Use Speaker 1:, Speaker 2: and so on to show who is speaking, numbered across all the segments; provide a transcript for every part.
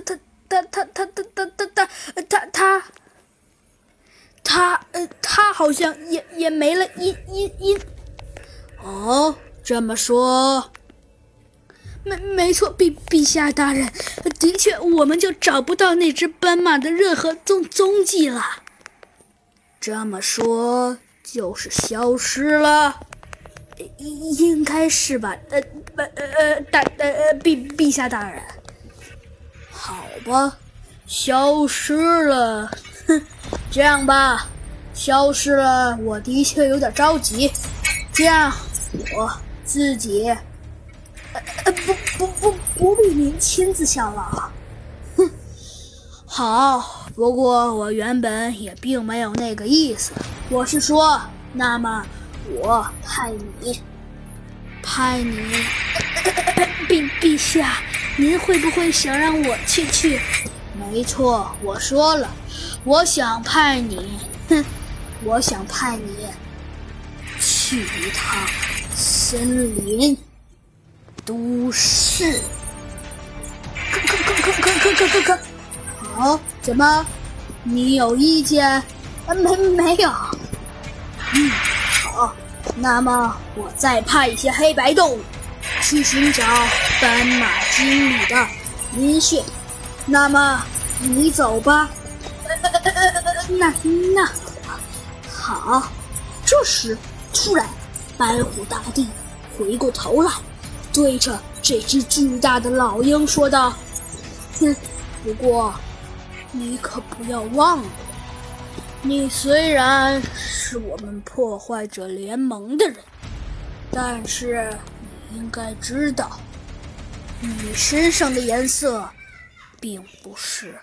Speaker 1: 他他他他他他他他他他他他呃他好像也也没了音音音。
Speaker 2: 哦，这么说，
Speaker 1: 没没错，陛陛下大人，的确，我们就找不到那只斑马的任何踪踪迹了。
Speaker 2: 这么说，就是消失了。
Speaker 1: 应应该是吧？呃，呃呃，大呃，陛陛下大人，
Speaker 2: 好吧，消失了。哼，这样吧，消失了，我的确有点着急。这样，我自己，
Speaker 1: 呃呃，不不不，不必您亲自效劳。
Speaker 2: 哼，好，不过我原本也并没有那个意思。我是说，那么。我派你，
Speaker 1: 派你，陛陛下，您会不会想让我去去？
Speaker 2: 没错，我说了，我想派你，哼，我想派你去一趟森林都市。
Speaker 1: 可可可可可可可可，
Speaker 2: 好，怎么，你有意见？
Speaker 1: 啊没没有？
Speaker 2: 嗯。好那么，我再派一些黑白动物去寻找斑马经理的音讯。那么，你走吧。
Speaker 1: 那那
Speaker 2: 好。这时，突然，白虎大帝回过头来，对着这只巨大的老鹰说道：“哼，不过，你可不要忘了。”你虽然是我们破坏者联盟的人，但是你应该知道，你身上的颜色并不是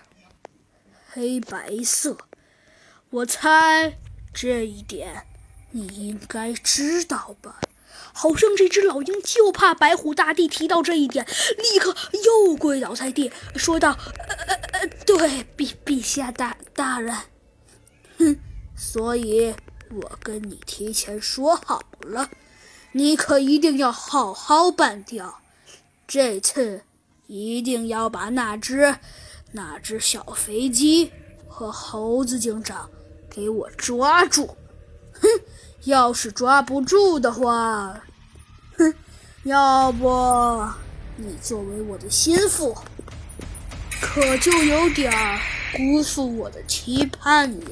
Speaker 2: 黑白色。我猜这一点你应该知道吧？
Speaker 1: 好像这只老鹰就怕白虎大帝提到这一点，立刻又跪倒在地，说道：“呃呃呃，对，陛陛下大大人。”
Speaker 2: 哼，所以我跟你提前说好了，你可一定要好好办掉。这次一定要把那只那只小飞机和猴子警长给我抓住。哼，要是抓不住的话，哼，要不你作为我的心腹，可就有点辜负我的期盼呀。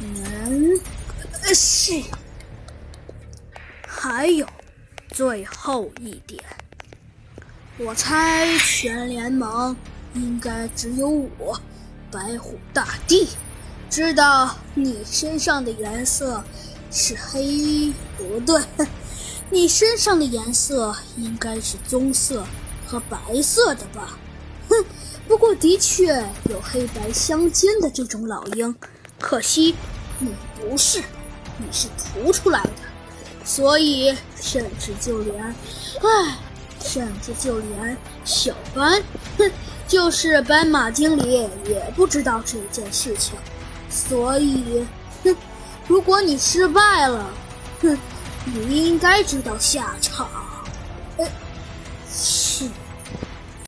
Speaker 1: 能是，
Speaker 2: 还有最后一点，我猜全联盟应该只有我白虎大帝知道你身上的颜色是黑，不对，你身上的颜色应该是棕色和白色的吧？哼，不过的确有黑白相间的这种老鹰。可惜，你不是，你是涂出来的，所以甚至就连，唉，擅自就连小班，哼，就是斑马经理也不知道这件事情，所以，哼，如果你失败了，哼，你应该知道下场。